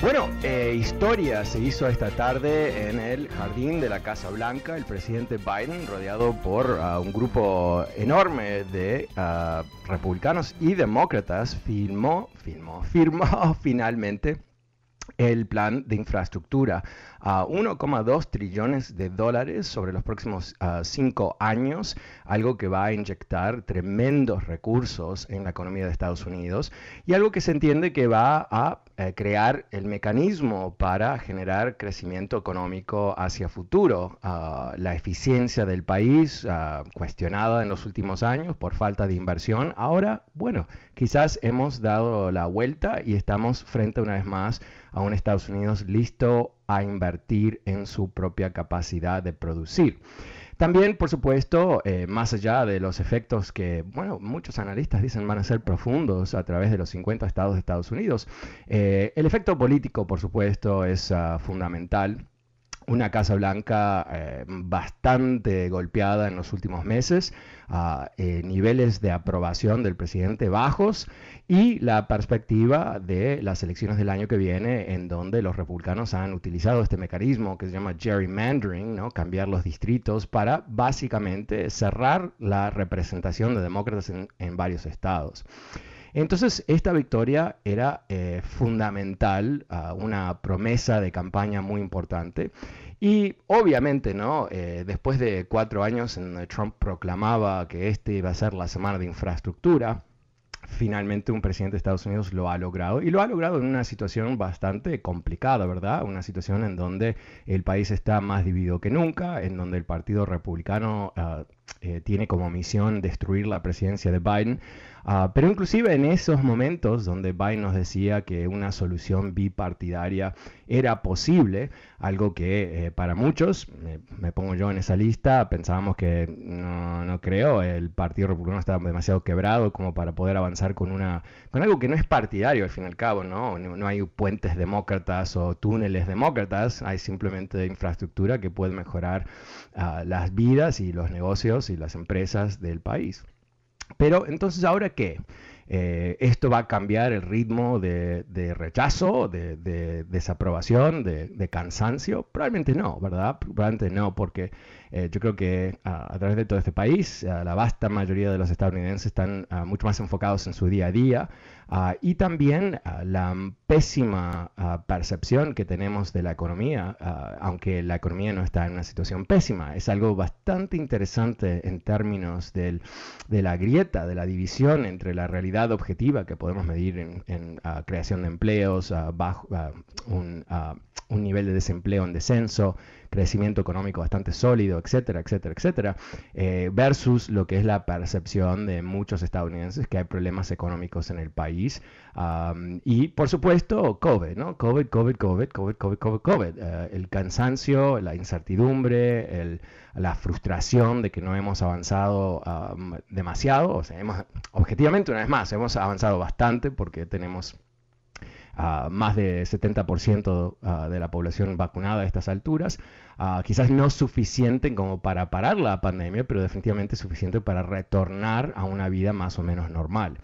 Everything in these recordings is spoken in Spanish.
Bueno, eh, historia se hizo esta tarde en el jardín de la Casa Blanca. El presidente Biden, rodeado por uh, un grupo enorme de uh, republicanos y demócratas, firmó, firmó, firmó finalmente el plan de infraestructura a 1,2 trillones de dólares sobre los próximos uh, cinco años, algo que va a inyectar tremendos recursos en la economía de Estados Unidos y algo que se entiende que va a eh, crear el mecanismo para generar crecimiento económico hacia futuro. Uh, la eficiencia del país, uh, cuestionada en los últimos años por falta de inversión, ahora, bueno, quizás hemos dado la vuelta y estamos frente una vez más a un Estados Unidos listo a invertir en su propia capacidad de producir. También, por supuesto, eh, más allá de los efectos que, bueno, muchos analistas dicen van a ser profundos a través de los 50 estados de Estados Unidos, eh, el efecto político, por supuesto, es uh, fundamental una Casa Blanca eh, bastante golpeada en los últimos meses, uh, eh, niveles de aprobación del presidente bajos y la perspectiva de las elecciones del año que viene en donde los republicanos han utilizado este mecanismo que se llama gerrymandering, ¿no? cambiar los distritos para básicamente cerrar la representación de demócratas en, en varios estados. Entonces, esta victoria era eh, fundamental, una promesa de campaña muy importante. Y obviamente, ¿no? Eh, después de cuatro años en donde Trump proclamaba que este iba a ser la semana de infraestructura, finalmente un presidente de Estados Unidos lo ha logrado y lo ha logrado en una situación bastante complicada, ¿verdad? Una situación en donde el país está más dividido que nunca, en donde el Partido Republicano uh, eh, tiene como misión destruir la presidencia de Biden. Uh, pero inclusive en esos momentos donde Biden nos decía que una solución bipartidaria era posible, algo que eh, para muchos, me, pongo yo en esa lista, pensábamos que no, no, creo, el Partido Republicano estaba demasiado quebrado como para poder avanzar con, una, con algo que no es partidario al fin y al cabo, ¿no? No, no hay puentes demócratas o túneles demócratas, hay simplemente infraestructura que puede mejorar uh, las vidas y los negocios y las empresas del país. Pero entonces, ¿ahora qué? Eh, ¿Esto va a cambiar el ritmo de, rechazo, de, de desaprobación, de, cansancio? Probablemente no, ¿verdad? Probablemente no, porque eh, yo creo que a través de todo este país, uh, la vasta mayoría de los estadounidenses están uh, mucho más enfocados en su día a día y también la pésima percepción que tenemos de la economía, aunque la economía no está en una situación pésima, es algo bastante interesante en términos del, de la grieta, de la división entre la realidad objetiva que podemos medir en, en creación de empleos, bajo, un, un nivel de desempleo en descenso, crecimiento económico bastante sólido, etcétera, etcétera, etcétera, eh, versus lo que es la percepción de muchos estadounidenses que hay problemas económicos en el país. Um, y por supuesto, COVID, ¿no? COVID, COVID, COVID, COVID, COVID, COVID, COVID. Uh, el cansancio, la incertidumbre, el, la frustración de que no hemos avanzado um, demasiado. O sea, hemos, objetivamente, una vez más, hemos avanzado bastante porque tenemos más de 70% de la población vacunada a estas alturas. quizás no suficiente como para parar la pandemia, pero definitivamente suficiente para retornar a una vida más o menos normal.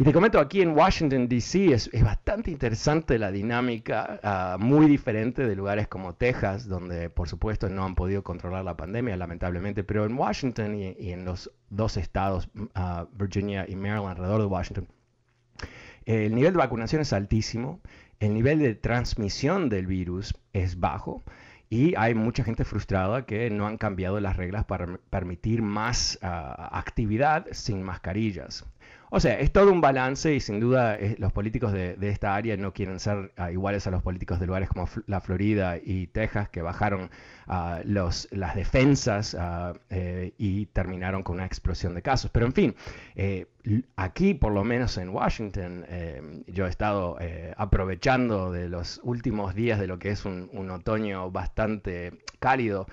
Y te comento, aquí en Washington, D.C. Es, bastante interesante la dinámica, ah, muy diferente de lugares como Texas, donde por supuesto no han podido controlar la pandemia, lamentablemente, pero en Washington y, en los dos estados, ah, Virginia y Maryland, alrededor de Washington, el nivel de vacunación es altísimo, el nivel de transmisión del virus es bajo. Y hay mucha gente frustrada que no han cambiado las reglas para permitir más ah, actividad sin mascarillas. O sea, es todo un balance y sin duda eh, los políticos de, esta área no quieren ser ah, iguales a los políticos de lugares como la Florida y Texas que bajaron uh, los, las defensas eh, y terminaron con una explosión de casos. Pero en fin, eh, aquí, por lo menos en Washington, eh, yo he estado aprovechando de los últimos días de lo que es un, otoño bastante cálido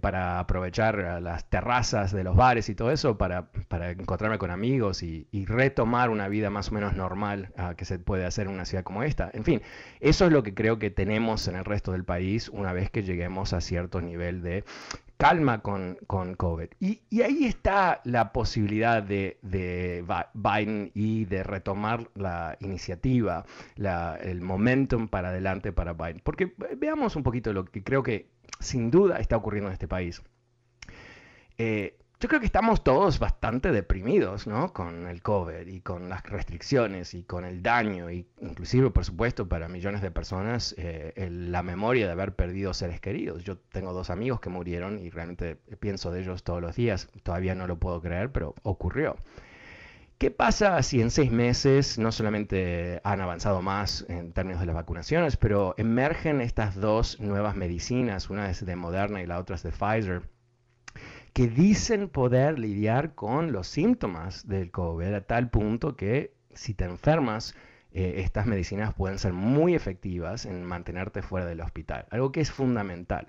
para aprovechar las terrazas de los bares y todo eso para, encontrarme con amigos y, retomar una vida más o menos normal ah, que se puede hacer en una ciudad como esta. En fin, eso es lo que creo que tenemos en el resto del país una vez que lleguemos a cierto nivel de calma con, con COVID. Y, ahí está la posibilidad de, Biden y de retomar la iniciativa, el momentum para adelante para Biden. Porque veamos un poquito lo que creo que sin duda está ocurriendo en este país. Eh, yo creo que estamos todos bastante deprimidos, ¿no? Con el COVID y con las restricciones y con el daño, y inclusive, por supuesto, para millones de personas, eh, la memoria de haber perdido seres queridos. Yo tengo dos amigos que murieron y realmente pienso de ellos todos los días. Todavía no lo puedo creer, pero ocurrió. ¿Qué pasa si en seis meses no solamente han avanzado más en términos de las vacunaciones, pero emergen estas dos nuevas medicinas, una es de Moderna y la otra es de Pfizer? Que dicen poder lidiar con los síntomas del COVID a tal punto que si te enfermas, eh, estas medicinas pueden ser muy efectivas en mantenerte fuera del hospital, algo que es fundamental.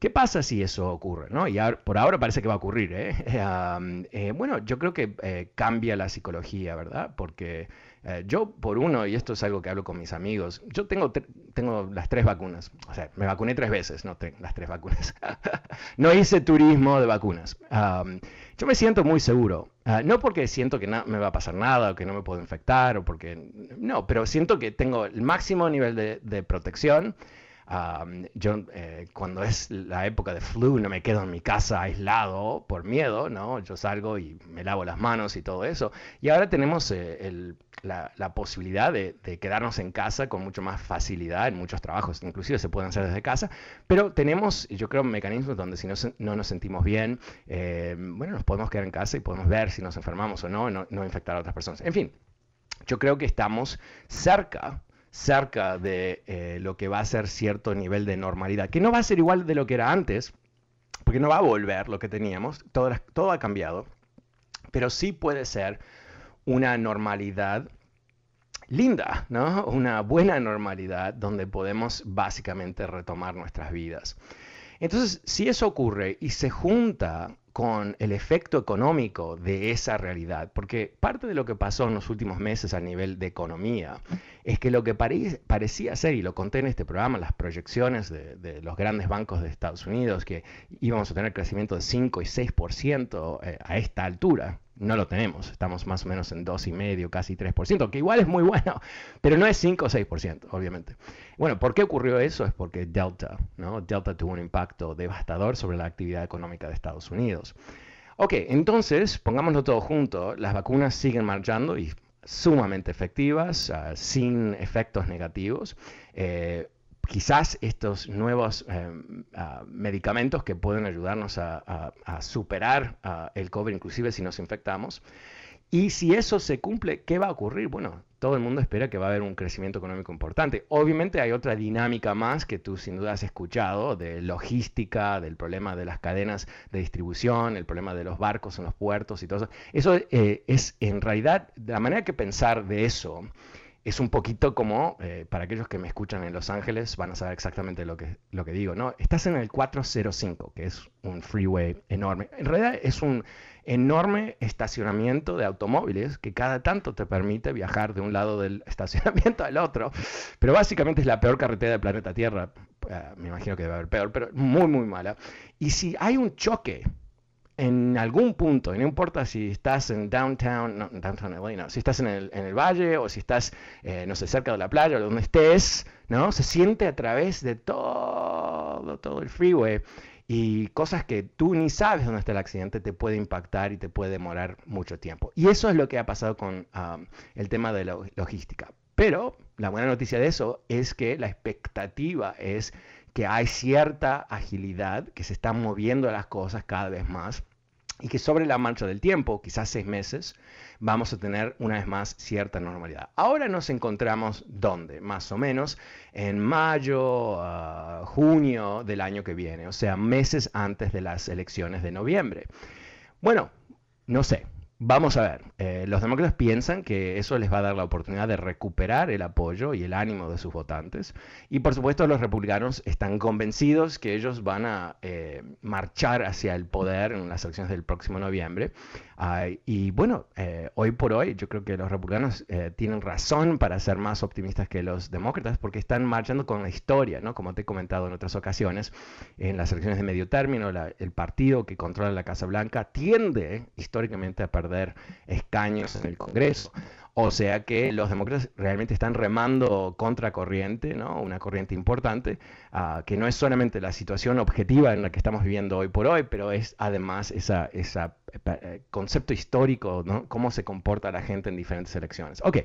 ¿Qué pasa si eso ocurre? ¿no? Y por ahora parece que va a ocurrir. ¿eh? Eh, bueno, yo creo que cambia la psicología, ¿verdad? Porque eh, yo, por uno, y esto es algo que hablo con mis amigos, yo tengo, tengo las tres vacunas. O sea, me vacuné tres veces, no las tres vacunas. no hice turismo de vacunas. yo me siento muy seguro. Ah, no porque siento que me va a pasar nada o que no me puedo infectar o porque... No, pero siento que tengo el máximo nivel de, de protección yo eh, cuando es la época de flu no me quedo en mi casa aislado por miedo, ¿no? Yo salgo y me lavo las manos y todo eso. Y ahora tenemos eh, la, posibilidad de, quedarnos en casa con mucho más facilidad en muchos trabajos, inclusive se pueden hacer desde casa, pero tenemos, yo creo, mecanismos donde si no, no nos sentimos bien, eh, bueno, nos podemos quedar en casa y podemos ver si nos enfermamos o no, no, no infectar a otras personas. En fin, yo creo que estamos cerca cerca de eh, lo que va a ser cierto nivel de normalidad, que no va a ser igual de lo que era antes, porque no va a volver lo que teníamos, todo, todo ha cambiado, pero sí puede ser una normalidad linda, ¿no? Una buena normalidad donde podemos básicamente retomar nuestras vidas. Entonces, si eso ocurre y se junta con el efecto económico de esa realidad, porque parte de lo que pasó en los últimos meses a nivel de economía es que lo que parecía ser, y lo conté en este programa, las proyecciones de, los grandes bancos de Estados Unidos, que íbamos a tener crecimiento de 5 y 6% eh, a esta altura, no lo tenemos, estamos más o menos en 2,5, casi 3%, que igual es muy bueno, pero no es 5 o 6%, obviamente. Bueno, ¿por qué ocurrió eso? Es porque Delta, ¿no? Delta tuvo un impacto devastador sobre la actividad económica de Estados Unidos. Ok, entonces, pongámoslo todo junto, las vacunas siguen marchando y sumamente efectivas, ah, sin efectos negativos. Eh, quizás estos nuevos em, ah, medicamentos que pueden ayudarnos a, superar ah, el COVID, inclusive si nos infectamos. Y si eso se cumple, ¿qué va a ocurrir? Bueno, todo el mundo espera que va a haber un crecimiento económico importante. Obviamente hay otra dinámica más que tú sin duda has escuchado, de logística, del problema de las cadenas de distribución, el problema de los barcos en los puertos y todo eso. Eso eh, es en realidad, la manera que pensar de eso es un poquito como, eh, para aquellos que me escuchan en Los Ángeles, van a saber exactamente lo que, lo que digo, ¿no? Estás en el 405, que es un freeway enorme. En realidad es un enorme estacionamiento de automóviles que cada tanto te permite viajar de un lado del estacionamiento al otro. Pero básicamente es la peor carretera del planeta Tierra. Eh, me imagino que debe haber peor, pero muy, muy mala. Y si hay un choque en algún punto, y no importa si estás en downtown, no, downtown no, si estás en el, en el valle o si estás, eh, no sé, cerca de la playa o donde estés, ¿no? Se siente a través de todo, todo el freeway y cosas que tú ni sabes dónde está el accidente te puede impactar y te puede demorar mucho tiempo. Y eso es lo que ha pasado con um, el tema de la logística. Pero la buena noticia de eso es que la expectativa es que hay cierta agilidad, que se están moviendo las cosas cada vez más y que sobre la marcha del tiempo, quizás seis meses, vamos a tener una vez más cierta normalidad. Ahora nos encontramos ¿dónde? Más o menos en mayo, uh, junio del año que viene, o sea, meses antes de las elecciones de noviembre. Bueno, no sé, Vamos a ver, eh, los demócratas piensan que eso les va a dar la oportunidad de recuperar el apoyo y el ánimo de sus votantes. Y por supuesto los republicanos están convencidos que ellos van a eh, marchar hacia el poder en las elecciones del próximo noviembre. Y bueno, eh, hoy por hoy yo creo que los republicanos tienen razón para ser más optimistas que los demócratas porque están marchando con la historia, ¿no? Como te he comentado en otras ocasiones, en las elecciones de medio término, el partido que controla la Casa Blanca tiende históricamente a perder escaños en el Congreso. O sea que los demócratas realmente están remando contra corriente, ¿no? una corriente importante, ah, que no es solamente la situación objetiva en la que estamos viviendo hoy por hoy, pero es además ese esa, eh, concepto histórico, ¿no? cómo se comporta la gente en diferentes elecciones. Ok,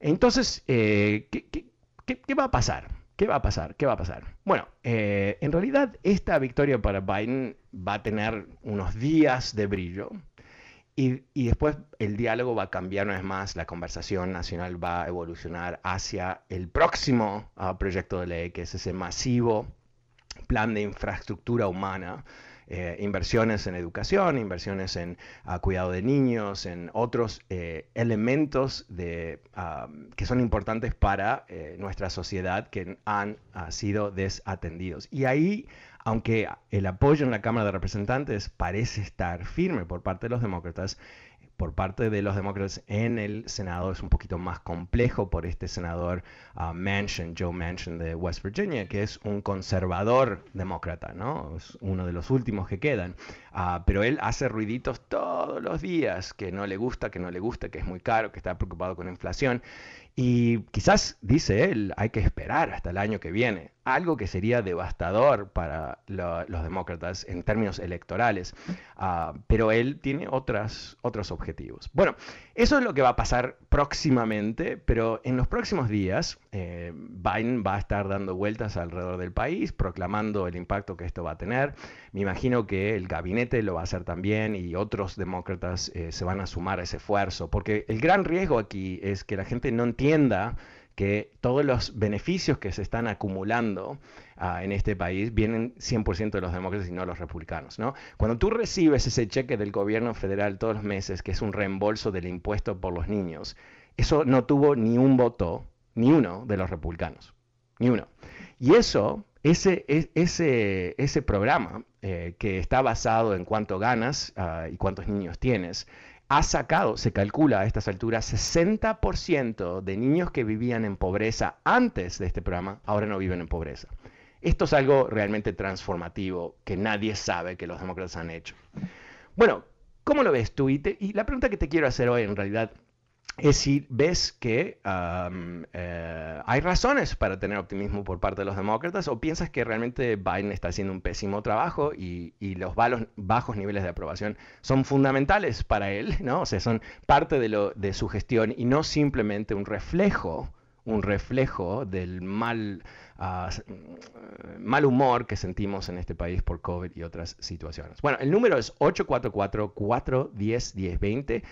entonces, eh, ¿qué, va a pasar? ¿Qué va a pasar? ¿Qué va a pasar? Bueno, eh, en realidad esta victoria para Biden va a tener unos días de brillo, y, después el diálogo va a cambiar una vez más, la conversación nacional va a evolucionar hacia el próximo ah, proyecto de ley, que es ese masivo plan de infraestructura humana, eh, inversiones en educación, inversiones en ah, cuidado de niños, en otros eh, elementos de, ah, que son importantes para eh, nuestra sociedad que han sido desatendidos. Y ahí aunque el apoyo en la Cámara de Representantes parece estar firme por parte de los demócratas, por parte de los demócratas en el Senado es un poquito más complejo por este senador uh, Manchin, Joe Manchin de West Virginia, que es un conservador demócrata, ¿no? Es uno de los últimos que quedan. Uh, pero él hace ruiditos todos los días, que no le gusta, que no le gusta, que es muy caro, que está preocupado con la inflación. Y quizás, dice él, hay que esperar hasta el año que viene, algo que sería devastador para los demócratas en términos electorales, ah, pero él tiene otras, otros objetivos. Bueno, eso es lo que va a pasar próximamente, pero en los próximos días eh, Biden va a estar dando vueltas alrededor del país, proclamando el impacto que esto va a tener. Me imagino que el gabinete lo va a hacer también y otros demócratas eh, se van a sumar a ese esfuerzo, porque el gran riesgo aquí es que la gente no entienda que todos los beneficios que se están acumulando ah, en este país vienen 100% de los demócratas y no los republicanos. ¿no? Cuando tú recibes ese cheque del gobierno federal todos los meses, que es un reembolso del impuesto por los niños, eso no tuvo ni un voto, ni uno de los republicanos, ni uno. Y eso, ese, e, ese, ese programa eh, que está basado en cuánto ganas ah, y cuántos niños tienes, ha sacado, se calcula a estas alturas, 60% de niños que vivían en pobreza antes de este programa, ahora no viven en pobreza. Esto es algo realmente transformativo que nadie sabe que los demócratas han hecho. Bueno, ¿cómo lo ves tú? y la pregunta que te quiero hacer hoy en realidad es si ves que eh, hay razones para tener optimismo por parte de los demócratas o piensas que realmente Biden está haciendo un pésimo trabajo y, los bajos niveles de aprobación son fundamentales para él, ¿no? O sea, son parte de, lo, de su gestión y no simplemente un reflejo, un reflejo del mal, ah, mal humor que sentimos en este país por COVID y otras situaciones. Bueno, el número es 844-410-1020.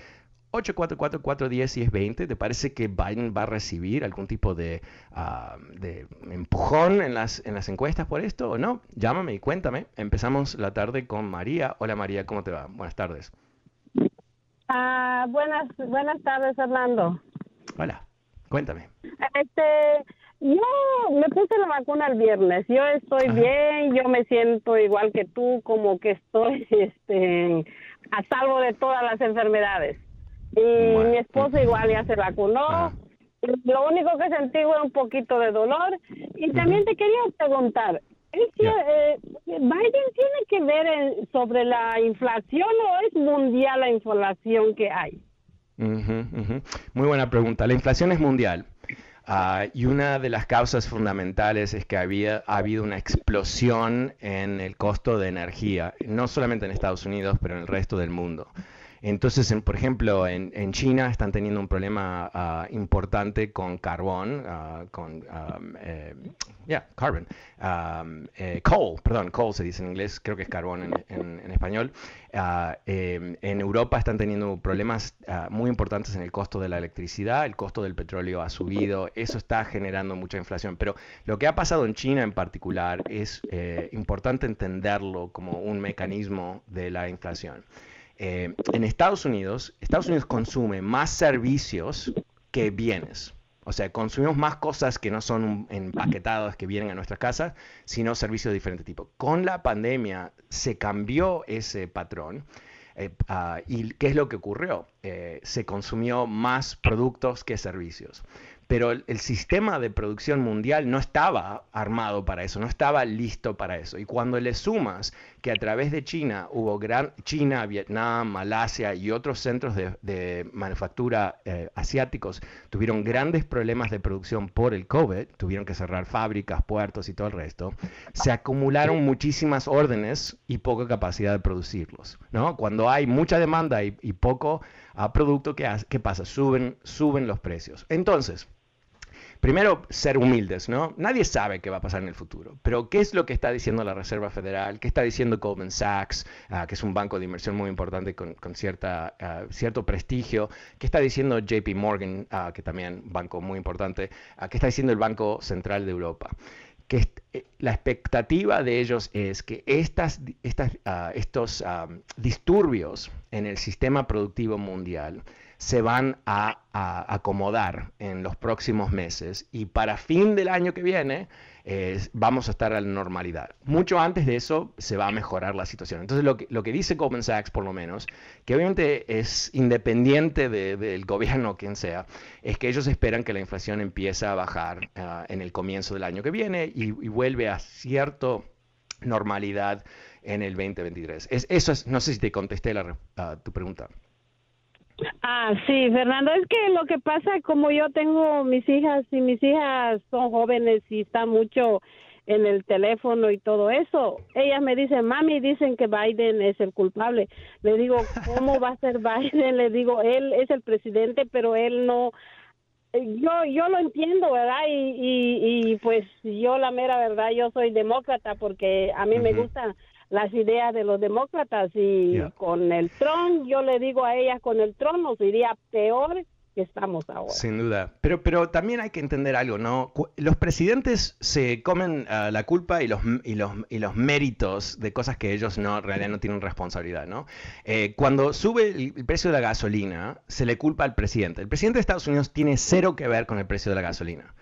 844-410-1020, ¿te parece que Biden va a recibir algún tipo de, ah, de, empujón en las, en las encuestas por esto o no? Llámame y cuéntame. Empezamos la tarde con María. Hola María, ¿cómo te va? Buenas tardes. Ah, buenas, buenas tardes, Fernando. Hola, Cuéntame. Este, yo me puse la vacuna el viernes. Yo estoy bien, yo me siento igual que tú, como que estoy este, a salvo de todas las enfermedades. Y mi esposo igual ya se vacunó. Lo único que sentí fue un poquito de dolor. Y también te quería preguntar, eh, ¿Biden tiene que ver sobre la inflación o es mundial la inflación que hay? Muy buena pregunta. La inflación es mundial. Ah, y una de las causas fundamentales es que había, ha habido una explosión en el costo de energía, no solamente en Estados Unidos, pero en el resto del mundo. Entonces, por ejemplo, en, China están teniendo un problema ah, importante con carbón, uh, con, um, eh, coal, perdón, coal se dice en inglés, creo que es carbón en, español. Ah, em, en Europa están teniendo problemas muy importantes en el costo de la electricidad, el costo del petróleo ha subido, eso está generando mucha inflación. Pero lo que ha pasado en China en particular es eh, importante entenderlo como un mecanismo de la inflación. Eh, en Estados Unidos, Estados Unidos consume más servicios que bienes. O sea, consumimos más cosas que no son empaquetadas que vienen a nuestra casa, sino servicios de diferente tipo. Con la pandemia se cambió ese patrón. Eh, ah, ¿Y qué es lo que ocurrió? Eh, se consumió más productos que servicios pero el, sistema de producción mundial no estaba armado para eso, no estaba listo para eso. Y cuando le sumas que a través de China hubo gran, China, Vietnam, Malasia y otros centros de, manufactura eh, asiáticos tuvieron grandes problemas de producción por el COVID, tuvieron que cerrar fábricas, puertos y todo el resto, se acumularon muchísimas órdenes y poca capacidad de producirlos. ¿no? Cuando hay mucha demanda y, poco ah, producto, ¿qué, ¿qué pasa? Suben, suben los precios. Entonces, primero, ser humildes, ¿no? Nadie sabe qué va a pasar en el futuro, pero ¿qué es lo que está diciendo la Reserva Federal? ¿Qué está diciendo Goldman Sachs, ah, que es un banco de inversión muy importante con, cierta, ah, cierto prestigio? ¿Qué está diciendo JP Morgan, uh, que también banco muy importante? ¿Qué está diciendo el Banco Central de Europa? que eh, la expectativa de ellos es que estas, estas, estos disturbios en el sistema productivo mundial se van a, acomodar en los próximos meses y para fin del año que viene vamos a estar a la normalidad. Mucho antes de eso se va a mejorar la situación. Entonces lo que, lo que dice Goldman Sachs por lo menos, que obviamente es independiente del gobierno quien sea, es que ellos esperan que la inflación empiece a bajar ah, en el comienzo del año que viene y, vuelve a cierta normalidad en el 2023. Es, eso es, no sé si te contesté la, uh, tu pregunta. Ah, sí, Fernando, es que lo que pasa, como yo tengo mis hijas y mis hijas son jóvenes y están mucho en el teléfono y todo eso, ellas me dicen, mami, dicen que Biden es el culpable. Le digo, ¿cómo va a ser Biden? Le digo, él es el presidente, pero él no, yo yo lo entiendo, ¿verdad? Y, y, pues yo la mera verdad, yo soy demócrata porque a mí me gusta las ideas de los demócratas y con el Trump, yo le digo a ella, con el Trump nos iría peor que estamos ahora. Sin duda. Pero, pero también hay que entender algo, ¿no? Los presidentes se comen ah, la culpa y los, y, los, y los méritos de cosas que ellos no, en realidad no tienen responsabilidad, ¿no? Eh, cuando sube el precio de la gasolina, se le culpa al presidente. El presidente de Estados Unidos tiene cero que ver con el precio de la gasolina.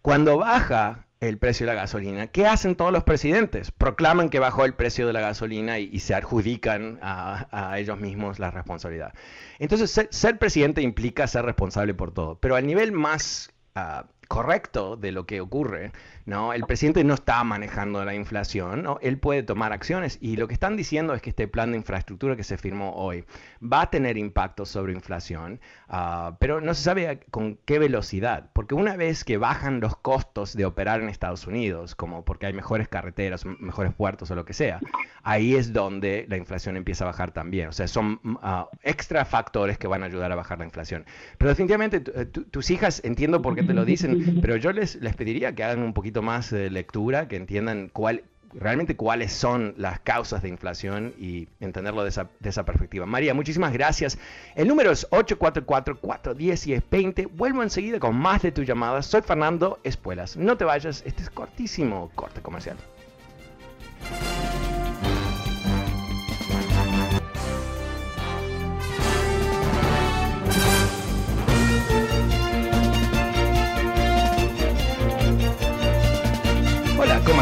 Cuando baja el precio de la gasolina. ¿Qué hacen todos los presidentes? Proclaman que bajó el precio de la gasolina y, se adjudican a, ellos mismos la responsabilidad. Entonces, ser, presidente implica ser responsable por todo, pero al nivel más ah, correcto de lo que ocurre, ¿no? El presidente no está manejando la inflación, ¿no? Él puede tomar acciones y lo que están diciendo es que este plan de infraestructura que se firmó hoy va a tener impacto sobre inflación, ah, pero no se sabe con qué velocidad, porque una vez que bajan los costos de operar en Estados Unidos, como porque hay mejores carreteras, mejores puertos o lo que sea, ahí es donde la inflación empieza a bajar también. O sea, son uh, extra factores que van a ayudar a bajar la inflación. Pero definitivamente tus hijas, entiendo por qué te lo dicen, pero yo les, les pediría que hagan un poquito más de lectura, que entiendan cuál, realmente cuáles son las causas de inflación y entenderlo de esa, de esa perspectiva. María, muchísimas gracias. El número es 844-410-20. Vuelvo enseguida con más de tus llamadas. Soy Fernando Espuelas. No te vayas, este es cortísimo corte comercial.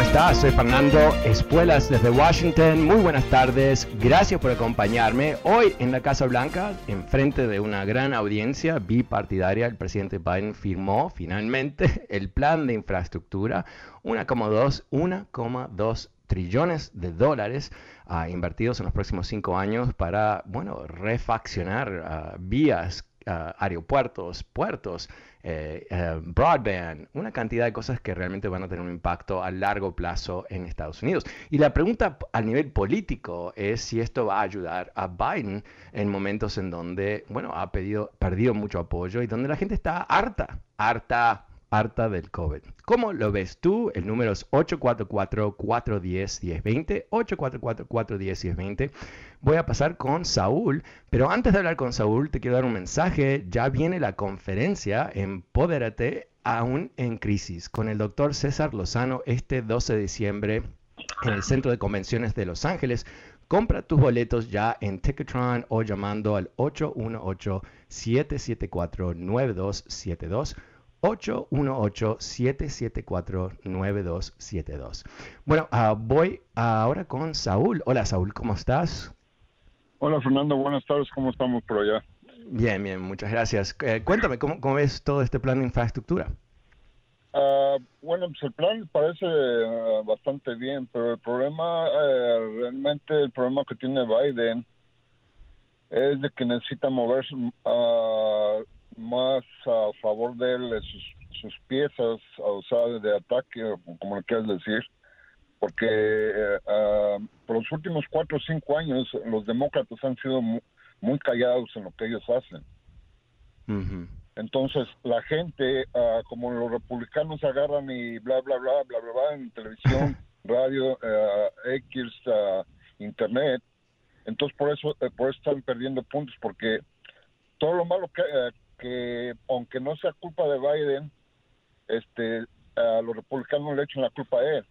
Estás? Soy Fernando Espuelas desde Washington. Muy buenas tardes. Gracias por acompañarme. Hoy en la Casa Blanca, en frente de una gran audiencia bipartidaria, el presidente Biden firmó finalmente el plan de infraestructura, 1,2 trillones de dólares uh, invertidos en los próximos cinco años para, bueno, refaccionar uh, vías, uh, aeropuertos, puertos, eh, eh, broadband, una cantidad de cosas que realmente van a tener un impacto a largo plazo en Estados Unidos. Y la pregunta a nivel político es si esto va a ayudar a Biden en momentos en donde, bueno, ha pedido, perdido mucho apoyo y donde la gente está harta, harta, harta del COVID. ¿Cómo lo ves tú? El número es 844-410-1020, 844-410-1020. Voy a pasar con Saúl, pero antes de hablar con Saúl te quiero dar un mensaje. Ya viene la conferencia Empodérate aún en crisis con el doctor César Lozano este 12 de diciembre en el Centro de Convenciones de Los Ángeles. Compra tus boletos ya en Ticketron o llamando al 818-774-9272. 818-774-9272. Bueno, uh, voy ahora con Saúl. Hola Saúl, ¿cómo estás? Hola Fernando, buenas tardes, ¿cómo estamos por allá? Bien, bien, muchas gracias. Eh, cuéntame, ¿cómo, ¿cómo, ves todo este plan de infraestructura? Uh, bueno, pues el plan parece uh, bastante bien, pero el problema, uh, realmente el problema que tiene Biden es de que necesita moverse más a favor de él, sus, sus piezas, o sea, de ataque, como le quieras decir, porque uh, por los últimos cuatro o cinco años los demócratas han sido muy, muy callados en lo que ellos hacen. Uh -huh. Entonces, la gente, uh, como los republicanos agarran y bla, bla, bla, bla, bla, bla en televisión, radio, uh, X, internet, entonces por eso, eh, por eso están perdiendo puntos, porque todo lo malo que, eh, que aunque no sea culpa de Biden, este, a los republicanos le echan la culpa a él.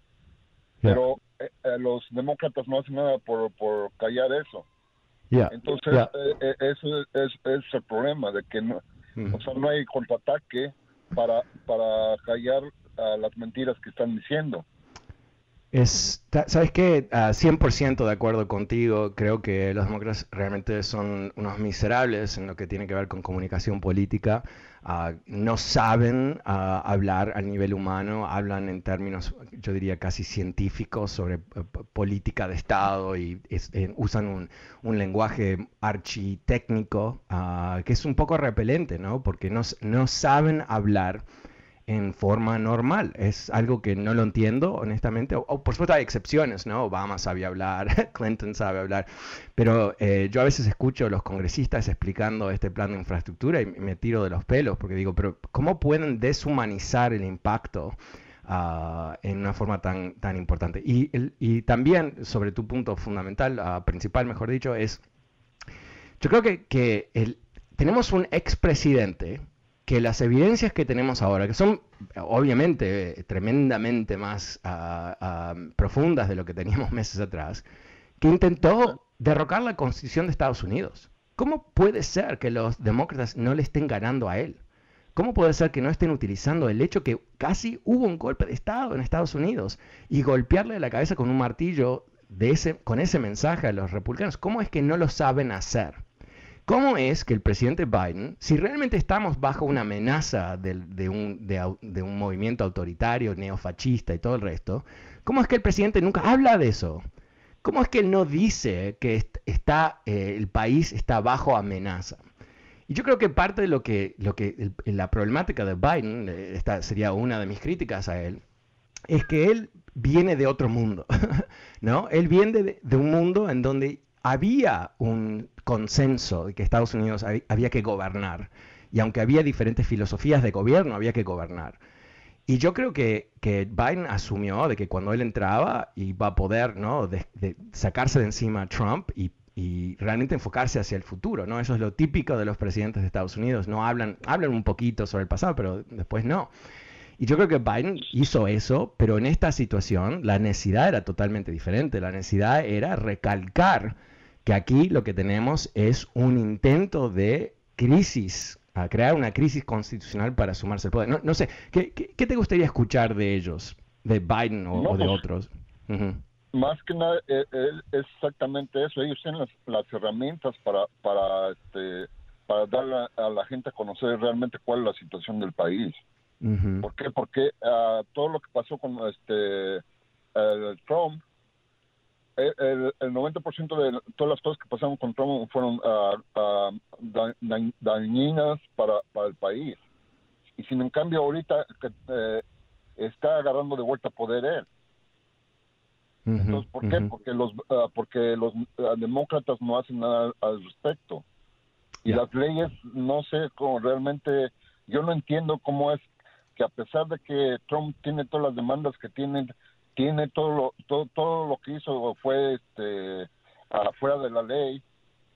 Yeah. Pero eh, los demócratas no hacen nada por, por callar eso. Yeah. Entonces, Yeah. eh, eso es, es, el problema, de que no, Mm. o sea, no hay contraataque para, para callar uh, las mentiras que están diciendo. Es, ¿Sabes qué? Uh, 100% de acuerdo contigo. Creo que los demócratas realmente son unos miserables en lo que tiene que ver con comunicación política. Uh, no saben uh, hablar a nivel humano, hablan en términos, yo diría, casi científicos sobre uh, política de Estado y eh, usan un, un, lenguaje architécnico que es un poco repelente, ¿no? Porque no, no saben hablar en forma normal. Es algo que no lo entiendo, honestamente. Por supuesto hay excepciones, ¿no? Obama sabe hablar, Clinton sabe hablar, pero eh, yo a veces escucho los congresistas explicando este plan de infraestructura y me tiro de los pelos porque digo, pero ¿cómo pueden deshumanizar el impacto? Uh, en una forma tan, tan importante. Y, el, y también, sobre tu punto fundamental, uh, principal, mejor dicho, es, yo creo que, que el, tenemos un expresidente que las evidencias que tenemos ahora, que son obviamente tremendamente más uh, uh, profundas de lo que teníamos meses atrás, que intentó derrocar la constitución de Estados Unidos. ¿Cómo puede ser que los demócratas no le estén ganando a él? ¿Cómo puede ser que no estén utilizando el hecho que casi hubo un golpe de Estado en Estados Unidos y golpearle la cabeza con un martillo de ese, con ese mensaje a los republicanos? ¿Cómo es que no lo saben hacer? ¿Cómo es que el presidente Biden, si realmente estamos bajo una amenaza de, de, un, de, de, un, movimiento autoritario, neofascista y todo el resto, ¿cómo es que el presidente nunca habla de eso? ¿Cómo es que él no dice que está, eh, el país está bajo amenaza? Y yo creo que parte de lo que, lo que el, la problemática de Biden, esta sería una de mis críticas a él, es que él viene de otro mundo, ¿no? Él viene de, de un mundo en donde había un consenso de que Estados Unidos había que gobernar. Y aunque había diferentes filosofías de gobierno, había que gobernar. Y yo creo que, que Biden asumió de que cuando él entraba iba a poder ¿no? de, de sacarse de encima a Trump y, y, realmente enfocarse hacia el futuro. ¿no? Eso es lo típico de los presidentes de Estados Unidos. No hablan, hablan un poquito sobre el pasado, pero después no. Y yo creo que Biden hizo eso, pero en esta situación la necesidad era totalmente diferente. La necesidad era recalcar que aquí lo que tenemos es un intento de crisis, a crear una crisis constitucional para sumarse al poder. No, no sé, ¿qué, ¿qué, ¿qué, te gustaría escuchar de ellos? de Biden o, de pues, otros. Más que nada es exactamente eso. Ellos tienen las, herramientas para para este para dar a, la gente a conocer realmente cuál es la situación del país. ¿Por qué? Porque uh, todo lo que pasó con este Trump el, 90% de todas las cosas que pasaron con Trump fueron uh, dañinas para, para el país. Y sin en cambio ahorita eh, está agarrando de vuelta poder él. Entonces, ¿por qué? Porque los porque los demócratas no hacen nada al respecto. Y las leyes, no sé cómo realmente, yo no entiendo cómo es que a pesar de que Trump tiene todas las demandas que tiene, tiene todo lo, todo, todo lo que hizo fue este afuera de la ley.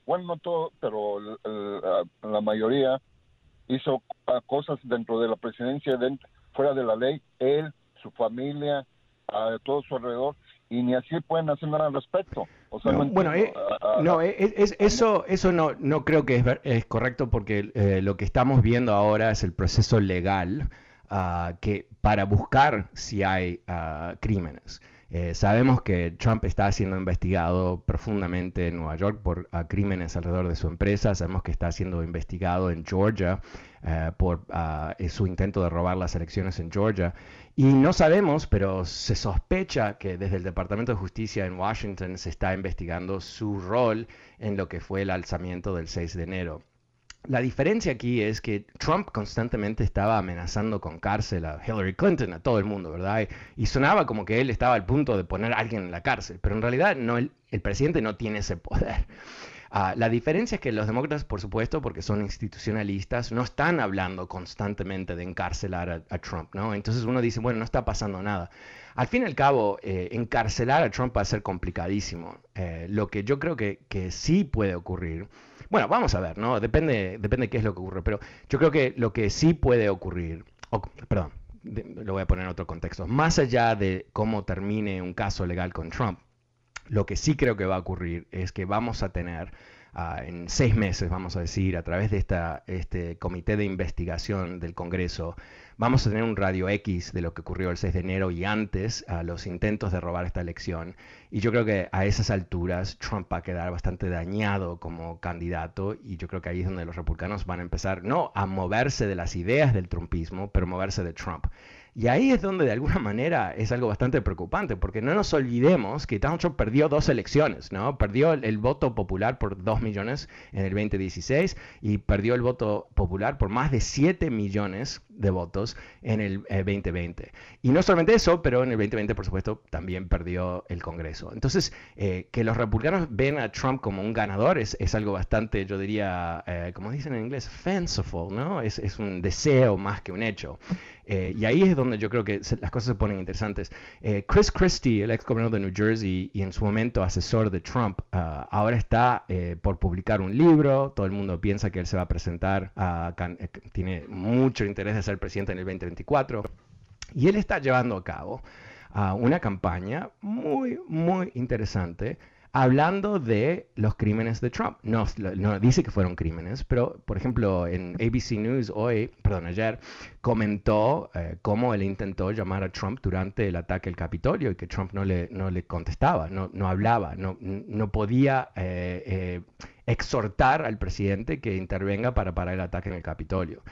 Bueno no todo pero la mayoría hizo cosas dentro de la presidencia dentro, fuera de la ley él su familia a todo su alrededor y ni así pueden hacer nada al respecto. Bueno eh, no es, eso eso no no creo que es, es correcto porque eh, lo que estamos viendo ahora es el proceso legal Ah, que para buscar si hay ah, crímenes. Eh, sabemos que Trump está siendo investigado profundamente en Nueva York por ah, crímenes alrededor de su empresa. Sabemos que está siendo investigado en Georgia eh, por su intento de robar las elecciones en Georgia. Y no sabemos, pero se sospecha que desde el Departamento de Justicia en Washington se está investigando su rol en lo que fue el alzamiento del 6 de enero. La diferencia aquí es que Trump constantemente estaba amenazando con cárcel a Hillary Clinton, a todo el mundo, ¿verdad? Y, sonaba como que él estaba al punto de poner a alguien en la cárcel, pero en realidad no, el, presidente no tiene ese poder. Ah, la diferencia es que los demócratas, por supuesto, porque son institucionalistas, no están hablando constantemente de encarcelar a, Trump, ¿no? Entonces uno dice, bueno, no está pasando nada. Al fin y al cabo, eh, encarcelar a Trump va a ser complicadísimo. Eh, lo que yo creo que, que sí puede ocurrir bueno, vamos a ver, ¿no? Depende, depende de qué es lo que ocurre, pero yo creo que lo que sí puede ocurrir, perdón, lo voy a poner en otro contexto, más allá de cómo termine un caso legal con Trump, lo que sí creo que va a ocurrir es que vamos a tener ah, en seis meses, vamos a decir, a través de esta, este comité de investigación del Congreso, vamos a tener un radio X de lo que ocurrió el 6 de enero y antes a los intentos de robar esta elección. Y yo creo que a esas alturas Trump va a quedar bastante dañado como candidato y yo creo que ahí es donde los republicanos van a empezar no a moverse de las ideas del trumpismo, pero moverse de Trump. Y ahí es donde de alguna manera es algo bastante preocupante, porque no nos olvidemos que Donald Trump perdió dos elecciones, ¿no? Perdió el, voto popular por 2 millones en el 2016 y perdió el voto popular por más de 7 millones de votos en el 2020. Eh, y no solamente eso, pero en el 2020, por supuesto, también perdió el Congreso. Entonces, eh, que los republicanos ven a Trump como un ganador es, es algo bastante, yo diría, eh, como dicen en inglés, fanciful, ¿no? Es, es un deseo más que un hecho. Eh, y ahí es donde yo creo que las cosas se ponen interesantes. Eh, Chris Christie, el ex gobernador de New Jersey y en su momento asesor de Trump, ah, ahora está eh, por publicar un libro. Todo el mundo piensa que él se va a presentar, tiene mucho interés de ser presidente en el 2024. Y él está llevando a cabo ah, una campaña muy, muy interesante hablando de los crímenes de Trump. No, no, dice que fueron crímenes, pero por ejemplo en ABC News hoy, perdón, ayer, comentó eh, cómo él intentó llamar a Trump durante el ataque al Capitolio y que Trump no le, no le contestaba, no, no hablaba, no, no podía eh, eh, exhortar al presidente que intervenga para parar el ataque en el Capitolio.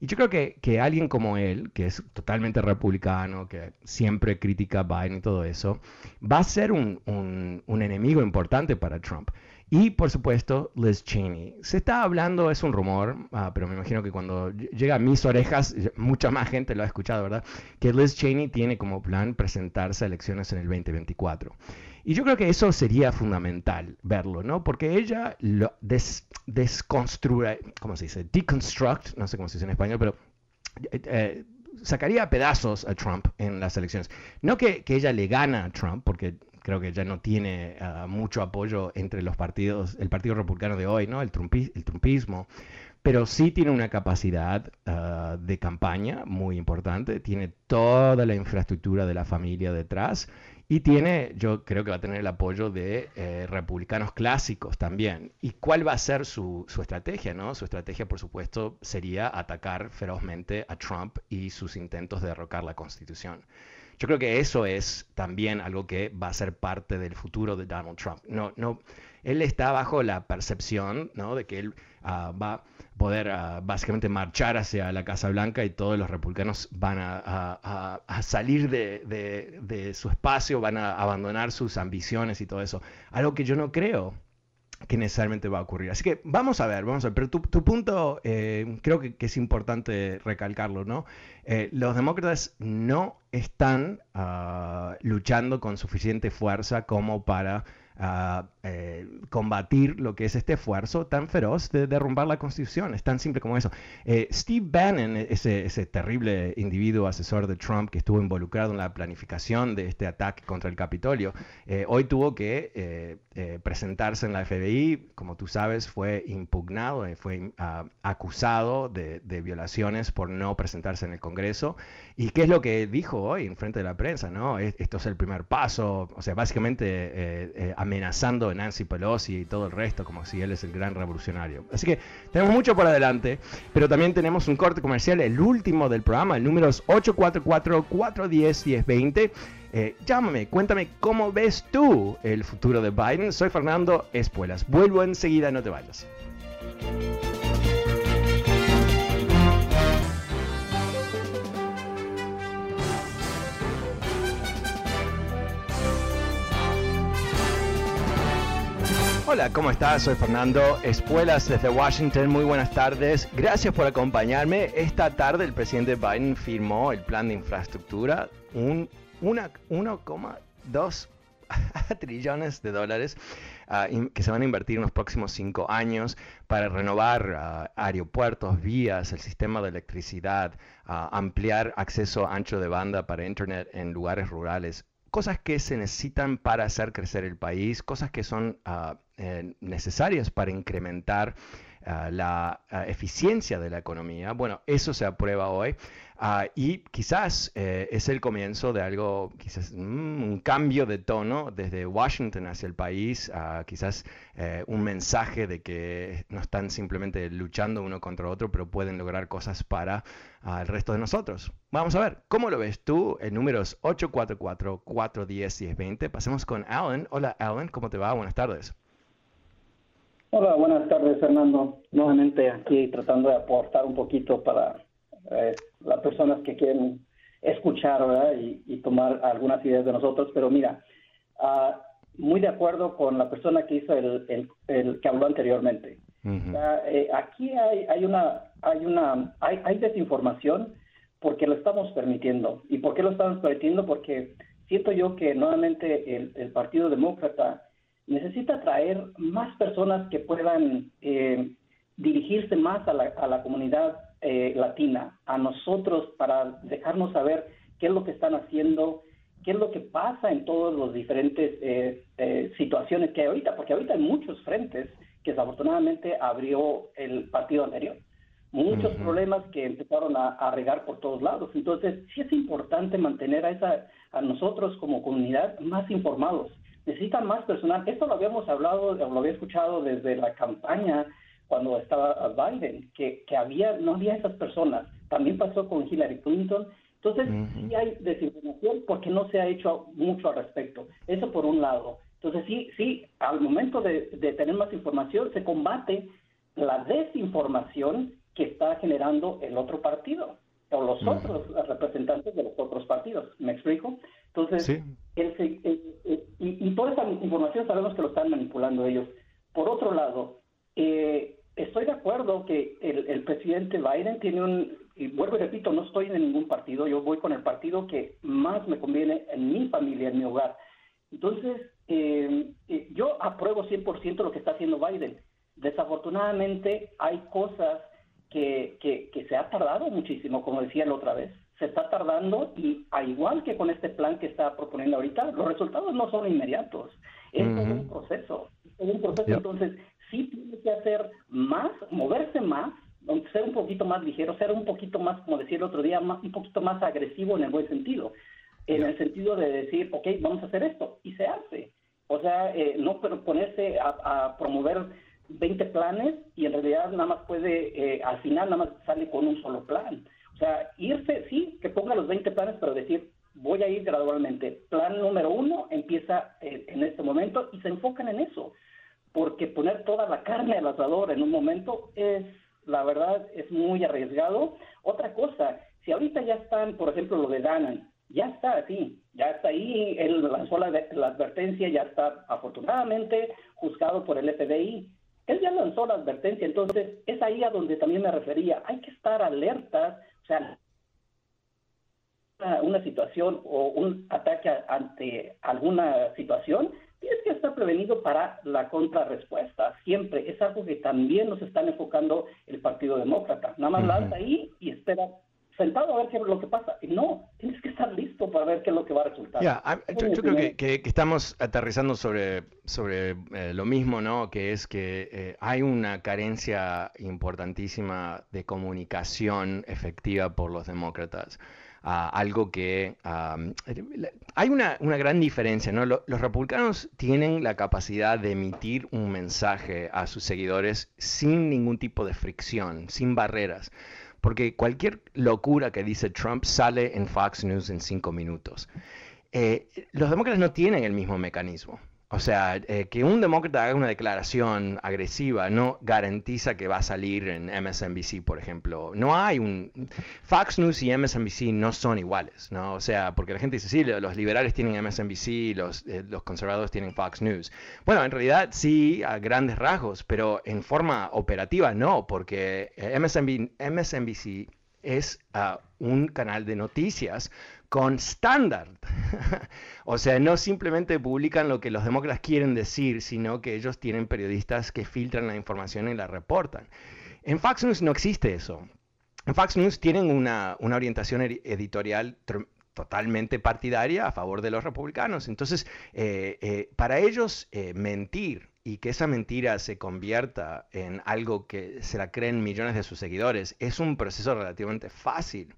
Y yo creo que, que, alguien como él, que es totalmente republicano, que siempre critica a Biden y todo eso, va a ser un, un, enemigo importante para Trump. Y por supuesto, Liz Cheney. Se está hablando, es un rumor, ah, pero me imagino que cuando llega a mis orejas, mucha más gente lo ha escuchado, ¿verdad? Que Liz Cheney tiene como plan presentarse a elecciones en el 2024. Y yo creo que eso sería fundamental verlo, ¿no? Porque ella lo des, desconstruye, ¿cómo se dice? Deconstruct, no sé cómo se dice en español, pero eh, eh, sacaría pedazos a Trump en las elecciones. No que, ella le gana a Trump, porque creo que ya no tiene ah, mucho apoyo entre los partidos, el Partido Republicano de hoy, ¿no? El, el trumpismo pero sí tiene una capacidad ah, de campaña muy importante, tiene toda la infraestructura de la familia detrás y tiene, yo creo que va a tener el apoyo de eh, republicanos clásicos también. ¿Y cuál va a ser su, su, estrategia? ¿no? Su estrategia, por supuesto, sería atacar ferozmente a Trump y sus intentos de derrocar la Constitución. Yo creo que eso es también algo que va a ser parte del futuro de Donald Trump. No, no, él está bajo la percepción ¿no? de que él uh, va poder uh, básicamente marchar hacia la Casa Blanca y todos los republicanos van a, a, a salir de, de, de, su espacio, van a abandonar sus ambiciones y todo eso. Algo que yo no creo que necesariamente va a ocurrir. Así que vamos a ver, vamos a ver. Pero tu, tu punto eh, creo que, es importante recalcarlo, ¿no? Eh, los demócratas no están uh, luchando con suficiente fuerza como para a eh, combatir lo que es este esfuerzo tan feroz de derrumbar la Constitución. Es tan simple como eso. Eh, Steve Bannon, ese, ese, terrible individuo asesor de Trump que estuvo involucrado en la planificación de este ataque contra el Capitolio, eh, hoy tuvo que eh, eh, presentarse en la FBI. Como tú sabes, fue impugnado, eh, fue uh, acusado de, de, violaciones por no presentarse en el Congreso. ¿Y qué es lo que dijo hoy en frente de la prensa? ¿no? Esto es el primer paso, o sea, básicamente amenazando a Nancy Pelosi y todo el resto, como si él es el gran revolucionario. Así que tenemos mucho por adelante, pero también tenemos un corte comercial, el último del programa, el número es 844-410-1020. Eh, llámame, cuéntame cómo ves tú el futuro de Biden. Soy Fernando Espuelas. Vuelvo enseguida, no te vayas. Hola, ¿cómo estás? Soy Fernando Espuelas desde Washington. Muy buenas tardes. Gracias por acompañarme. Esta tarde el presidente Biden firmó el plan de infraestructura, un 1,2 trillones de dólares uh, que se van a invertir en los próximos cinco años para renovar uh, aeropuertos, vías, el sistema de electricidad, uh, ampliar acceso ancho de banda para Internet en lugares rurales. Cosas que se necesitan para hacer crecer el país, cosas que son eh, necesarias para incrementar uh, la uh, eficiencia de la economía. Bueno, eso se aprueba hoy uh, y quizás eh, es el comienzo de algo, quizás mm, un cambio de tono desde Washington hacia el país, quizás eh, un mensaje de que no están simplemente luchando uno contra otro, pero pueden lograr cosas para el resto de nosotros. Vamos a ver, ¿cómo lo ves tú? El número es 844-410-1020. Pasemos con Alan. Hola Alan, ¿cómo te va? Buenas tardes. Hola, buenas tardes, Fernando. Nuevamente aquí tratando de aportar un poquito para eh, las personas que quieren escuchar y, y, tomar algunas ideas de nosotros. Pero mira, uh, muy de acuerdo con la persona que hizo el, el, el que habló anteriormente. Uh -huh. uh, eh, aquí hay, hay una, hay una, hay, hay desinformación porque lo estamos permitiendo. ¿Y por qué lo estamos permitiendo? Porque siento yo que nuevamente el, el Partido Demócrata necesita traer más personas que puedan eh, dirigirse más a la, a la comunidad eh, latina, a nosotros, para dejarnos saber qué es lo que están haciendo, qué es lo que pasa en todas las diferentes eh, eh, situaciones que hay ahorita, porque ahorita hay muchos frentes que desafortunadamente abrió el partido anterior. Muchos uh -huh. problemas que empezaron a, a, regar por todos lados. Entonces, sí es importante mantener a, esa, a nosotros como comunidad más informados necesitan más personal. Esto lo habíamos hablado, lo había escuchado desde la campaña cuando estaba Biden, que, que había, no había esas personas. También pasó con Hillary Clinton. Entonces, uh -huh. sí hay desinformación porque no se ha hecho mucho al respecto. Eso por un lado. Entonces, sí, sí, al momento de, de tener más información, se combate la desinformación que está generando el otro partido o los -huh. otros representantes de los otros partidos. ¿Me explico? Entonces, sí. el, el, el, y, y, toda esa información sabemos que lo están manipulando ellos. Por otro lado, eh, estoy de acuerdo que el, presidente Biden tiene un, y vuelvo y repito, no estoy en ningún partido, yo voy con el partido que más me conviene en mi familia, en mi hogar. Entonces, eh, eh yo apruebo 100% lo que está haciendo Biden. Desafortunadamente, hay cosas que, que, que se ha tardado muchísimo, como decía la otra vez se está tardando y al igual que con este plan que está proponiendo ahorita, los resultados no son inmediatos. Es uh -huh. un proceso. Es un proceso. Yep. Entonces, sí tiene que hacer más, moverse más, ser un poquito más ligero, ser un poquito más, como decía el otro día, más, un poquito más agresivo en el buen sentido. En el sentido de decir, ok, vamos a hacer esto. Y se hace. O sea, eh, no ponerse a, a, promover 20 planes y en realidad nada más puede, eh, al final nada más sale con un solo plan. O sea, irse, sí, que ponga los 20 planes, pero decir, voy a ir gradualmente. Plan número uno empieza eh, en este momento y se enfocan en eso, porque poner toda la carne al asador en un momento es, la verdad, es muy arriesgado. Otra cosa, si ahorita ya están, por ejemplo, lo de Danan, ya está así, ya está ahí, él lanzó la, la advertencia, ya está afortunadamente juzgado por el FBI. Él ya lanzó la advertencia, entonces es ahí a donde también me refería. Hay que estar alertas, o sea, una, situación o un ataque ante alguna situación, tienes que estar prevenido para la contrarrespuesta. Siempre es algo que también nos están enfocando el Partido Demócrata. Nada más lanza ahí y espera sentado a ver qué es lo que pasa. Y no, tienes que estar listo para ver qué es lo que va a resultar. yo, creo que, estamos aterrizando sobre, sobre eh, lo mismo, ¿no? Que es que eh, hay una carencia importantísima de comunicación efectiva por los demócratas. algo que hay una, una, gran diferencia, ¿no? los republicanos tienen la capacidad de emitir un mensaje a sus seguidores sin ningún tipo de fricción, sin barreras porque cualquier locura que dice Trump sale en Fox News en cinco minutos. Eh, los demócratas no tienen el mismo mecanismo. O sea, eh, que un demócrata haga una declaración agresiva no garantiza que va a salir en MSNBC, por ejemplo. No hay un... Fox News y MSNBC no son iguales, ¿no? O sea, porque la gente dice, sí, los liberales tienen MSNBC, los, eh, los conservadores tienen Fox News. Bueno, en realidad sí, a grandes rasgos, pero en forma operativa no, porque MSNBC, es ah, un canal de noticias con estándar. o sea, no simplemente publican lo que los demócratas quieren decir, sino que ellos tienen periodistas que filtran la información y la reportan. En Fox News no existe eso. En Fox News tienen una, orientación editorial totalmente partidaria a favor de los republicanos. Entonces, eh, eh, para ellos eh, mentir y que esa mentira se convierta en algo que se la creen millones de sus seguidores es un proceso relativamente fácil.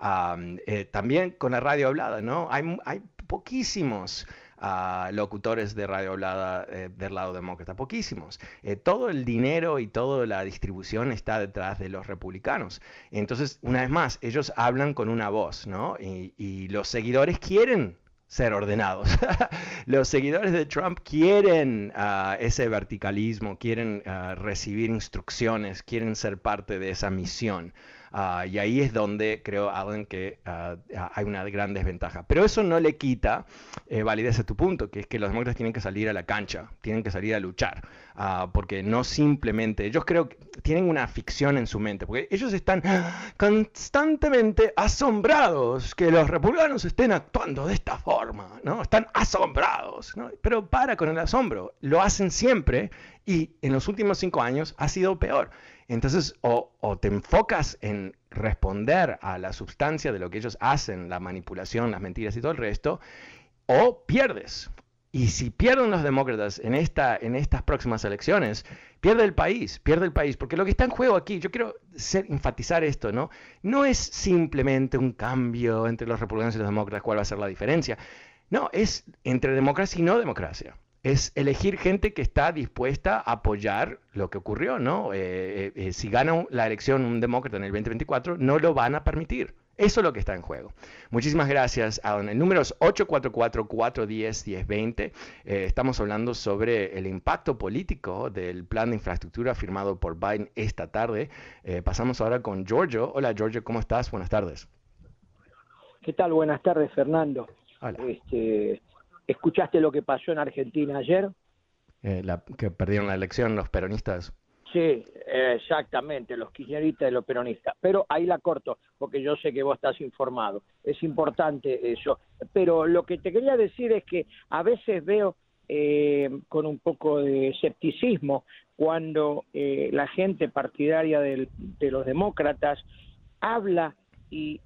Eh, también con la radio hablada, ¿no? Hay, hay poquísimos ah, locutores de radio hablada eh, del lado demócrata, poquísimos. Eh, todo el dinero y toda la distribución está detrás de los republicanos. Entonces, una vez más, ellos hablan con una voz, ¿no? Y, los seguidores quieren ser ordenados. los seguidores de Trump quieren ah, ese verticalismo, quieren ah, recibir instrucciones, quieren ser parte de esa misión. Ah, y ahí es donde creo, Alan, que ah, hay una gran desventaja. Pero eso no le quita eh, validez a tu punto, que es que los demócratas tienen que salir a la cancha, tienen que salir a luchar, ah, porque no simplemente, ellos creo que tienen una ficción en su mente, porque ellos están constantemente asombrados que los republicanos estén actuando de esta forma, ¿no? Están asombrados, ¿no? Pero para con el asombro, lo hacen siempre y en los últimos cinco años ha sido peor. Entonces, o, te enfocas en responder a la sustancia de lo que ellos hacen, la manipulación, las mentiras y todo el resto, o pierdes. Y si pierden los demócratas en, esta, en estas próximas elecciones, pierde el país, pierde el país, porque lo que está en juego aquí, yo quiero enfatizar esto, ¿no? No es simplemente un cambio entre los republicanos y los demócratas, cuál va a ser la diferencia. No, es entre democracia y no democracia es elegir gente que está dispuesta a apoyar lo que ocurrió, ¿no? Eh, eh, eh, si gana la elección un demócrata en el 2024, no lo van a permitir. Eso es lo que está en juego. Muchísimas gracias, Alan. El número es 844-410-1020. estamos hablando sobre el impacto político del plan de infraestructura firmado por Biden esta tarde. pasamos ahora con Giorgio. Hola, Giorgio, ¿cómo estás? Buenas tardes. ¿Qué tal? Buenas tardes, Fernando. Hola. Este, ¿Escuchaste lo que pasó en Argentina ayer? Eh, que perdieron la elección los peronistas. Sí, exactamente, los kirchneristas y los peronistas. Pero ahí la corto, porque yo sé que vos estás informado. Es importante eso. Pero lo que te quería decir es que a veces veo eh, con un poco de escepticismo cuando eh, la gente partidaria de los demócratas habla y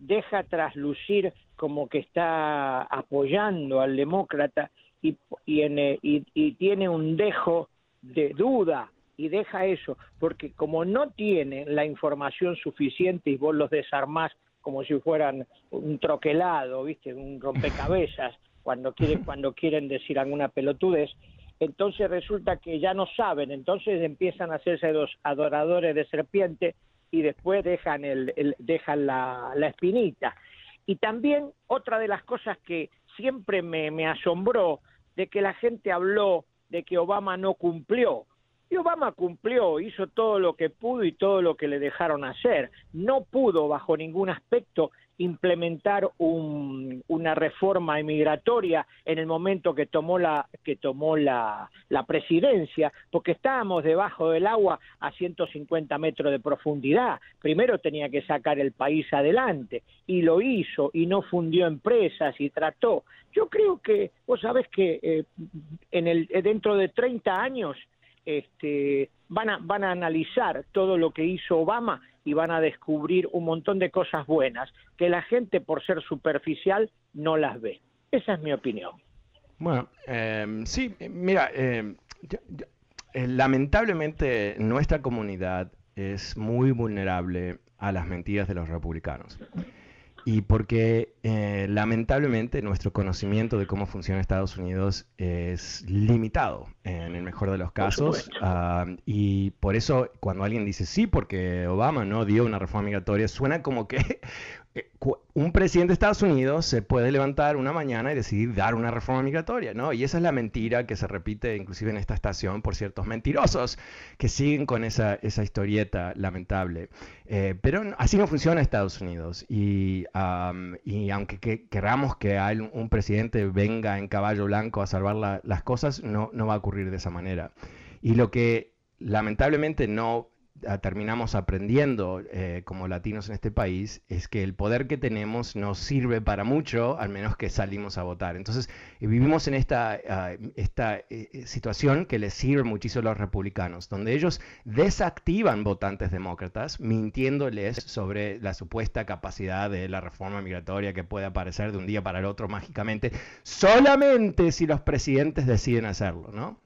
deja traslucir como que está apoyando al demócrata y, y, tiene un dejo de duda y deja eso, porque como no tiene la información suficiente y vos los desarmás como si fueran un troquelado, ¿viste? Un rompecabezas, cuando quieren, cuando quieren decir alguna pelotudez, entonces resulta que ya no saben, entonces empiezan a hacerse los adoradores de serpiente y después dejan, el, dejan la, la espinita. Y también otra de las cosas que siempre me, me asombró, de que la gente habló de que Obama no cumplió. Y Obama cumplió, hizo todo lo que pudo y todo lo que le dejaron hacer. No pudo bajo ningún aspecto implementar una reforma migratoria en el momento que tomó la que tomó la, la, presidencia, porque estábamos debajo del agua a 150 metros de profundidad. Primero tenía que sacar el país adelante y lo hizo y no fundió empresas y trató. Yo creo que vos sabés que eh, en el dentro de 30 años este, van a van a analizar todo lo que hizo Obama y van a descubrir un montón de cosas buenas que la gente por ser superficial no las ve. Esa es mi opinión. Bueno, em, sí, mira, em, eh, lamentablemente nuestra comunidad es muy vulnerable a las mentiras de los republicanos y porque eh, lamentablemente nuestro conocimiento de cómo funciona Estados Unidos es limitado en el mejor de los casos ah, y por eso cuando alguien dice sí porque Obama no dio una reforma migratoria suena como que un presidente de Estados Unidos se puede levantar una mañana y decidir dar una reforma migratoria, ¿no? Y esa es la mentira que se repite inclusive en esta estación por ciertos mentirosos que siguen con esa, historieta lamentable. Eh, pero así no funciona Estados Unidos. Y, y aunque queramos que un presidente venga en caballo blanco a salvar las cosas, no va a ocurrir de esa manera. Y lo que lamentablemente no terminamos aprendiendo eh, como latinos en este país es que el poder que tenemos nos sirve para mucho, al menos que salimos a votar. Entonces, eh, vivimos en esta, ah, esta eh, situación que les sirve muchísimo a los republicanos, donde ellos desactivan votantes demócratas, mintiéndoles sobre la supuesta capacidad de la reforma migratoria que puede aparecer de un día para el otro mágicamente, solamente si los presidentes deciden hacerlo, ¿no?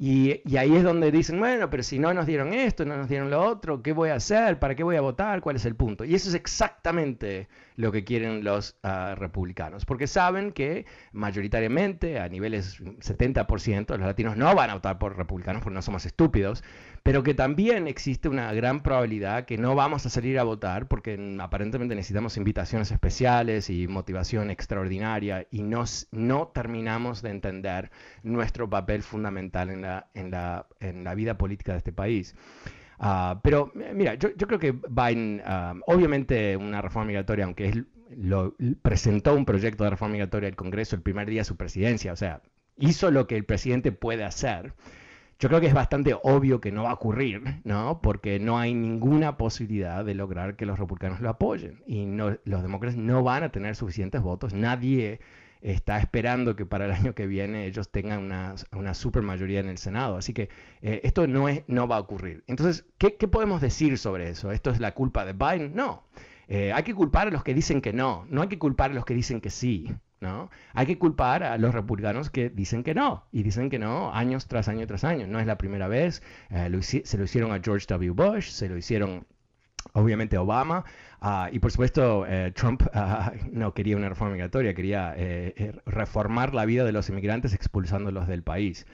Y, ahí es donde dicen, bueno, pero si no nos dieron esto, no nos dieron lo otro, ¿qué voy a hacer? ¿Para qué voy a votar? ¿Cuál es el punto? Y eso es exactamente lo que quieren los ah, republicanos, porque saben que mayoritariamente, a niveles 70%, los latinos no van a votar por republicanos porque no somos estúpidos, pero que también existe una gran probabilidad que no vamos a salir a votar porque aparentemente necesitamos invitaciones especiales y motivación extraordinaria y nos, no terminamos de entender nuestro papel fundamental en la, en la, en la vida política de este país. Ah, pero mira, yo, creo que Biden, ah, obviamente una reforma migratoria, aunque él lo, presentó un proyecto de reforma migratoria al Congreso el primer día de su presidencia, o sea, hizo lo que el presidente puede hacer. Yo creo que es bastante obvio que no va a ocurrir, ¿no? Porque no hay ninguna posibilidad de lograr que los republicanos lo apoyen. Y no, los demócratas no van a tener suficientes votos. Nadie está esperando que para el año que viene ellos tengan una, una super mayoría en el Senado. Así que eh, esto no, es, no va a ocurrir. Entonces, ¿qué, ¿qué, podemos decir sobre eso? ¿Esto es la culpa de Biden? No. Eh, hay que culpar a los que dicen que no. No hay que culpar a los que dicen que sí. ¿no? Hay que culpar a los republicanos que dicen que no, y dicen que no años tras año tras año. No es la primera vez, eh, se lo hicieron a George W. Bush, se lo hicieron obviamente Obama, ah, y por supuesto eh, Trump ah, no quería una reforma migratoria, quería eh, reformar la vida de los inmigrantes expulsándolos del país.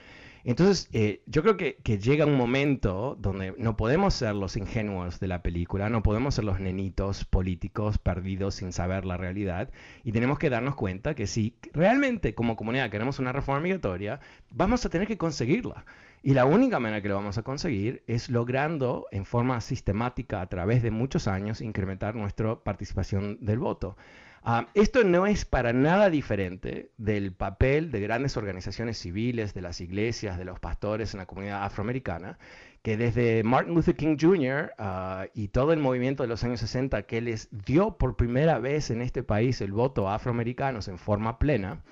Entonces, eh, yo creo que, llega un momento donde no podemos ser los ingenuos de la película, no podemos ser los nenitos políticos perdidos sin saber la realidad, y tenemos que darnos cuenta que si realmente como comunidad queremos una reforma migratoria, vamos a tener que conseguirla. Y la única manera que lo vamos a conseguir es logrando en forma sistemática a través de muchos años incrementar nuestra participación del voto. Ah, esto no es para nada diferente del papel de grandes organizaciones civiles, de las iglesias, de los pastores en la comunidad afroamericana, que desde Martin Luther King Jr. Ah, y todo el movimiento de los años 60 que les dio por primera vez en este país el voto a afroamericanos en forma plena,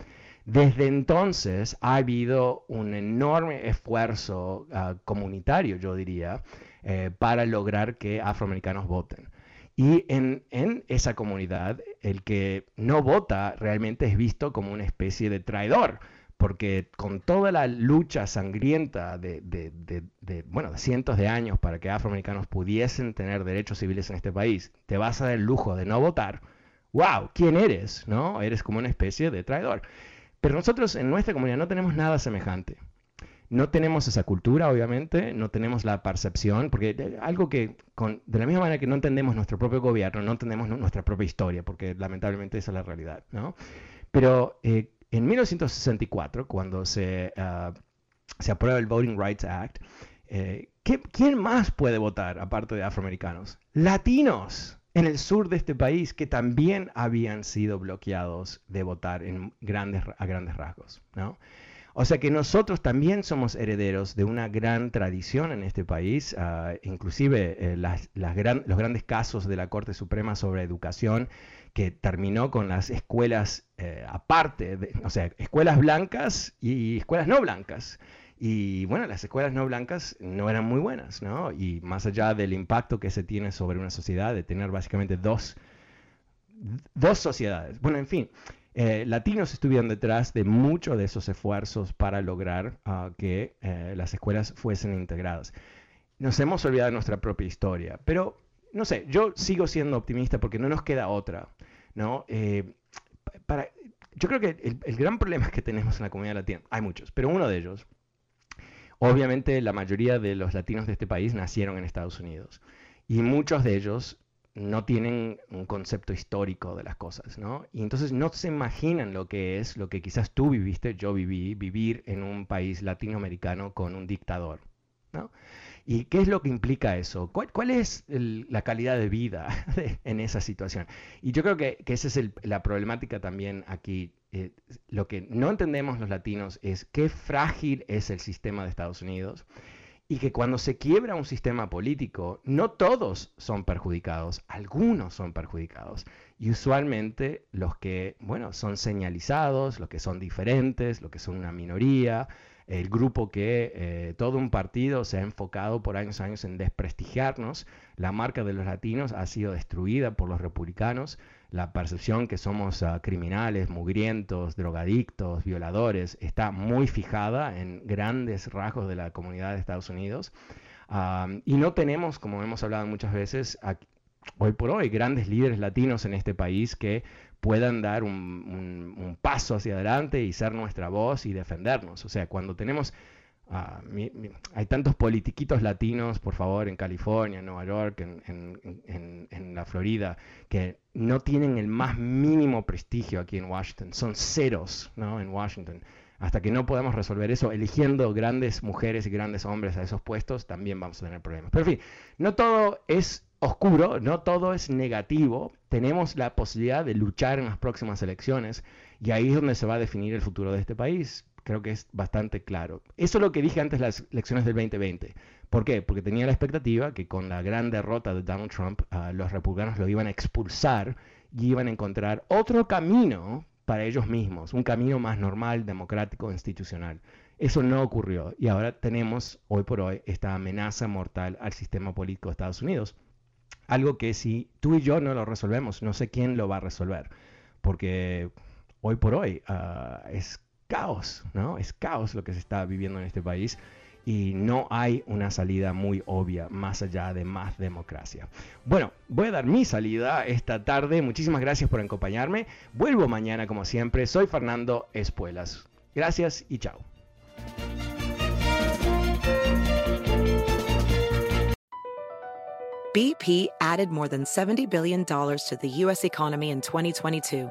desde entonces ha habido un enorme esfuerzo ah, comunitario, yo diría, eh, para lograr que afroamericanos voten. Y en, esa comunidad, el que no vota realmente es visto como una especie de traidor, porque con toda la lucha sangrienta de, bueno, de cientos de años para que afroamericanos pudiesen tener derechos civiles en este país, te vas a dar el lujo de no votar, wow, ¿quién eres? ¿No? Eres como una especie de traidor. Pero nosotros en nuestra comunidad no tenemos nada semejante. no tenemos esa cultura, obviamente, no tenemos la percepción, porque algo que, de la misma manera que no entendemos nuestro propio gobierno, no entendemos nuestra propia historia, porque lamentablemente esa es la realidad, ¿no? Pero eh, en 1964, cuando se, ah, se aprueba el Voting Rights Act, eh, ¿quién más puede votar aparte de afroamericanos? Latinos en el sur de este país que también habían sido bloqueados de votar en grandes, a grandes rasgos, ¿no? O sea que nosotros también somos herederos de una gran tradición en este país, ah, inclusive eh, los grandes casos de la Corte Suprema sobre educación que terminó con las escuelas eh, aparte, o sea, escuelas blancas y escuelas no blancas. Y bueno, las escuelas no blancas no eran muy buenas, ¿no? Y más allá del impacto que se tiene sobre una sociedad, de tener básicamente dos, dos sociedades. Bueno, en fin, eh, latinos estuvieron detrás de muchos de esos esfuerzos para lograr ah, que eh, las escuelas fuesen integradas. Nos hemos olvidado de nuestra propia historia, pero no sé, yo sigo siendo optimista porque no nos queda otra, ¿no? Eh, para, yo creo que el, el gran problema que tenemos en la comunidad latina, hay muchos, pero uno de ellos Obviamente la mayoría de los latinos de este país nacieron en Estados Unidos y muchos de ellos no tienen un concepto histórico de las cosas, ¿no? Y entonces no se imaginan lo que es, lo que quizás tú viviste, yo viví, vivir en un país latinoamericano con un dictador, ¿no? ¿Y qué es lo que implica eso? ¿Cuál, es la calidad de vida en esa situación? Y yo creo que, esa es la problemática también aquí. Eh, lo que no entendemos los latinos es qué frágil es el sistema de Estados Unidos y que cuando se quiebra un sistema político, no todos son perjudicados, algunos son perjudicados. Y usualmente los que, bueno, son señalizados, los que son diferentes, los que son una minoría, el grupo que eh, todo un partido se ha enfocado por años y años en desprestigiarnos. La marca de los latinos ha sido destruida por los republicanos. La percepción que somos ah, criminales, mugrientos, drogadictos, violadores, está muy fijada en grandes rasgos de la comunidad de Estados Unidos. y no tenemos, como hemos hablado muchas veces, hoy por hoy, grandes líderes latinos en este país que puedan dar un, paso hacia adelante y ser nuestra voz y defendernos. O sea, cuando tenemos... Ah, hay tantos politiquitos latinos, por favor, en California, en Nueva York, en, la Florida, que no tienen el más mínimo prestigio aquí en Washington. Son ceros ¿no? en Washington. Hasta que no podamos resolver eso, eligiendo grandes mujeres y grandes hombres a esos puestos, también vamos a tener problemas. Pero en fin, no todo es oscuro, no todo es negativo. Tenemos la posibilidad de luchar en las próximas elecciones y ahí es donde se va a definir el futuro de este país. Creo que es bastante claro. Eso es lo que dije antes de las elecciones del 2020. ¿Por qué? Porque tenía la expectativa que con la gran derrota de Donald Trump, ah, los republicanos lo iban a expulsar y iban a encontrar otro camino para ellos mismos, un camino más normal, democrático, institucional. Eso no ocurrió y ahora tenemos hoy por hoy esta amenaza mortal al sistema político de Estados Unidos algo que si tú y yo no lo resolvemos, no sé quién lo va a resolver, porque hoy por hoy ah, es caos, ¿no? Es caos lo que se está viviendo en este país y no hay una salida muy obvia más allá de más democracia. Bueno, voy a dar mi salida esta tarde. Muchísimas gracias por acompañarme. Vuelvo mañana como siempre. Soy Fernando Espuelas. Gracias y chao. BP added more than $70 billion to the U.S. economy in 2022.